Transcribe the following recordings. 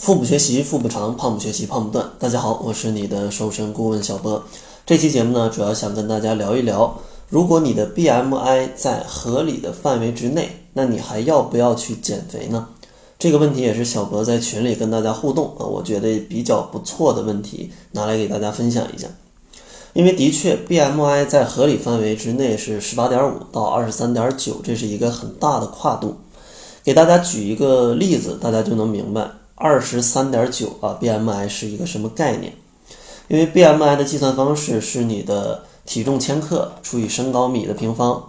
腹部学习腹部长，胖不学习胖不断。大家好，我是你的瘦身顾问小波。这期节目呢，主要想跟大家聊一聊，如果你的 BMI 在合理的范围之内，那你还要不要去减肥呢？这个问题也是小博在群里跟大家互动啊，我觉得比较不错的问题，拿来给大家分享一下。因为的确，BMI 在合理范围之内是十八点五到二十三点九，这是一个很大的跨度。给大家举一个例子，大家就能明白。二十三点九啊，BMI 是一个什么概念？因为 BMI 的计算方式是你的体重千克除以身高米的平方。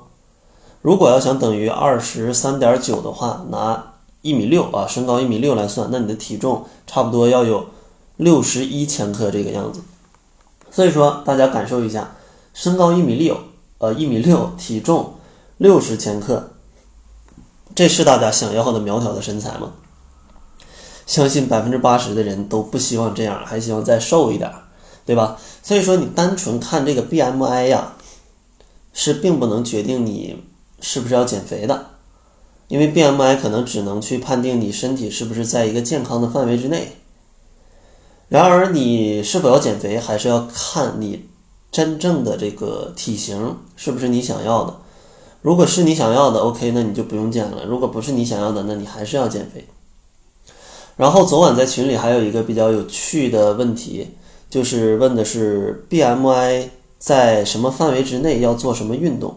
如果要想等于二十三点九的话，拿一米六啊，身高一米六来算，那你的体重差不多要有六十一千克这个样子。所以说，大家感受一下，身高一米六，呃，一米六，体重六十千克，这是大家想要的苗条的身材吗？相信百分之八十的人都不希望这样，还希望再瘦一点，对吧？所以说，你单纯看这个 BMI 呀，是并不能决定你是不是要减肥的，因为 BMI 可能只能去判定你身体是不是在一个健康的范围之内。然而，你是否要减肥，还是要看你真正的这个体型是不是你想要的。如果是你想要的，OK，那你就不用减了；如果不是你想要的，那你还是要减肥。然后昨晚在群里还有一个比较有趣的问题，就是问的是 BMI 在什么范围之内要做什么运动？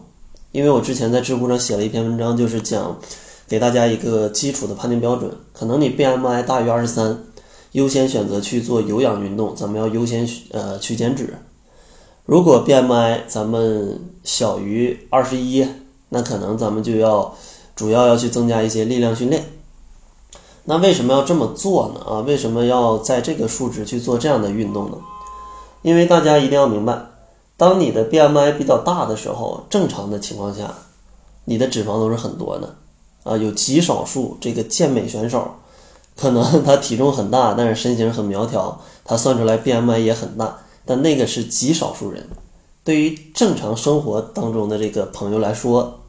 因为我之前在知乎上写了一篇文章，就是讲给大家一个基础的判定标准。可能你 BMI 大于二十三，优先选择去做有氧运动，咱们要优先呃去减脂。如果 BMI 咱们小于二十一，那可能咱们就要主要要去增加一些力量训练。那为什么要这么做呢？啊，为什么要在这个数值去做这样的运动呢？因为大家一定要明白，当你的 BMI 比较大的时候，正常的情况下，你的脂肪都是很多的，啊，有极少数这个健美选手，可能他体重很大，但是身形很苗条，他算出来 BMI 也很大，但那个是极少数人。对于正常生活当中的这个朋友来说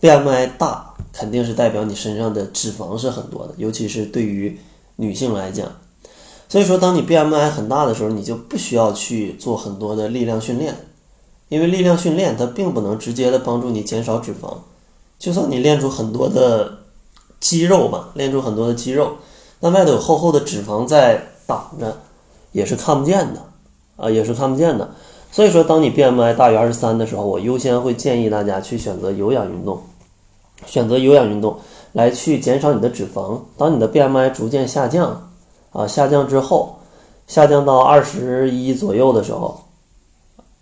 ，BMI 大。肯定是代表你身上的脂肪是很多的，尤其是对于女性来讲。所以说，当你 BMI 很大的时候，你就不需要去做很多的力量训练，因为力量训练它并不能直接的帮助你减少脂肪。就算你练出很多的肌肉吧，练出很多的肌肉，那外头有厚厚的脂肪在挡着，也是看不见的啊，也是看不见的。所以说，当你 BMI 大于二十三的时候，我优先会建议大家去选择有氧运动。选择有氧运动来去减少你的脂肪。当你的 BMI 逐渐下降，啊，下降之后，下降到二十一左右的时候，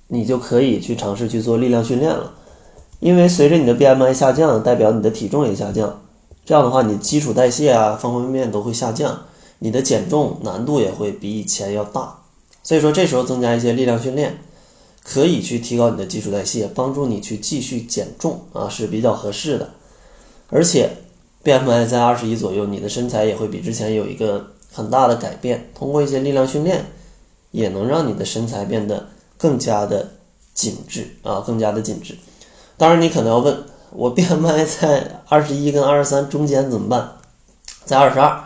你就可以去尝试去做力量训练了。因为随着你的 BMI 下降，代表你的体重也下降。这样的话，你基础代谢啊，方方面面都会下降，你的减重难度也会比以前要大。所以说，这时候增加一些力量训练，可以去提高你的基础代谢，帮助你去继续减重啊，是比较合适的。而且，BMI 在二十一左右，你的身材也会比之前有一个很大的改变。通过一些力量训练，也能让你的身材变得更加的紧致啊，更加的紧致。当然，你可能要问我，BMI 在二十一跟二十三中间怎么办？在二十二，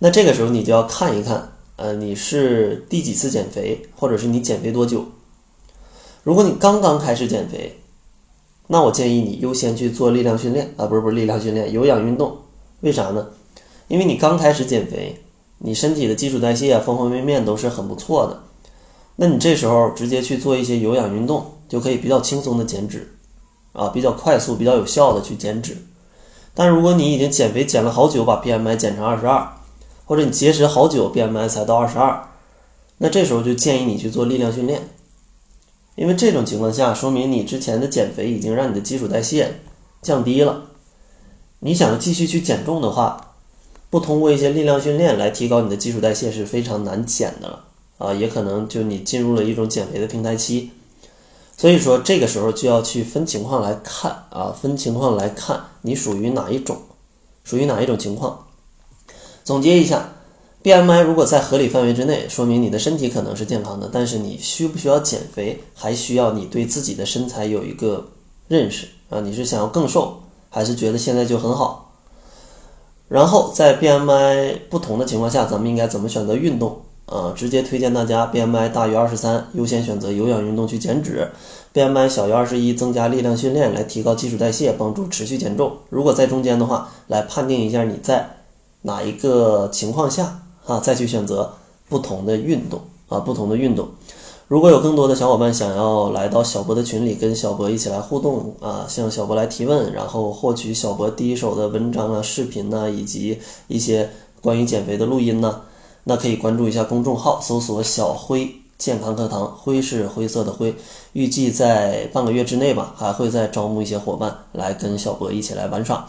那这个时候你就要看一看，呃，你是第几次减肥，或者是你减肥多久？如果你刚刚开始减肥，那我建议你优先去做力量训练啊，不是不是力量训练，有氧运动。为啥呢？因为你刚开始减肥，你身体的基础代谢啊，方方面面都是很不错的。那你这时候直接去做一些有氧运动，就可以比较轻松的减脂，啊，比较快速、比较有效的去减脂。但如果你已经减肥减了好久，把 BMI 减成二十二，或者你节食好久，BMI 才到二十二，那这时候就建议你去做力量训练。因为这种情况下，说明你之前的减肥已经让你的基础代谢降低了。你想继续去减重的话，不通过一些力量训练来提高你的基础代谢是非常难减的了啊，也可能就你进入了一种减肥的平台期。所以说，这个时候就要去分情况来看啊，分情况来看你属于哪一种，属于哪一种情况。总结一下。BMI 如果在合理范围之内，说明你的身体可能是健康的。但是你需不需要减肥，还需要你对自己的身材有一个认识啊？你是想要更瘦，还是觉得现在就很好？然后在 BMI 不同的情况下，咱们应该怎么选择运动？啊，直接推荐大家 BMI 大于二十三，优先选择有氧运动去减脂；BMI 小于二十一，增加力量训练来提高基础代谢，帮助持续减重。如果在中间的话，来判定一下你在哪一个情况下啊，再去选择不同的运动啊，不同的运动。如果有更多的小伙伴想要来到小博的群里，跟小博一起来互动啊，向小博来提问，然后获取小博第一手的文章啊、视频呢，以及一些关于减肥的录音呢。那可以关注一下公众号，搜索“小辉健康课堂”，灰是灰色的灰。预计在半个月之内吧，还会再招募一些伙伴来跟小博一起来玩耍。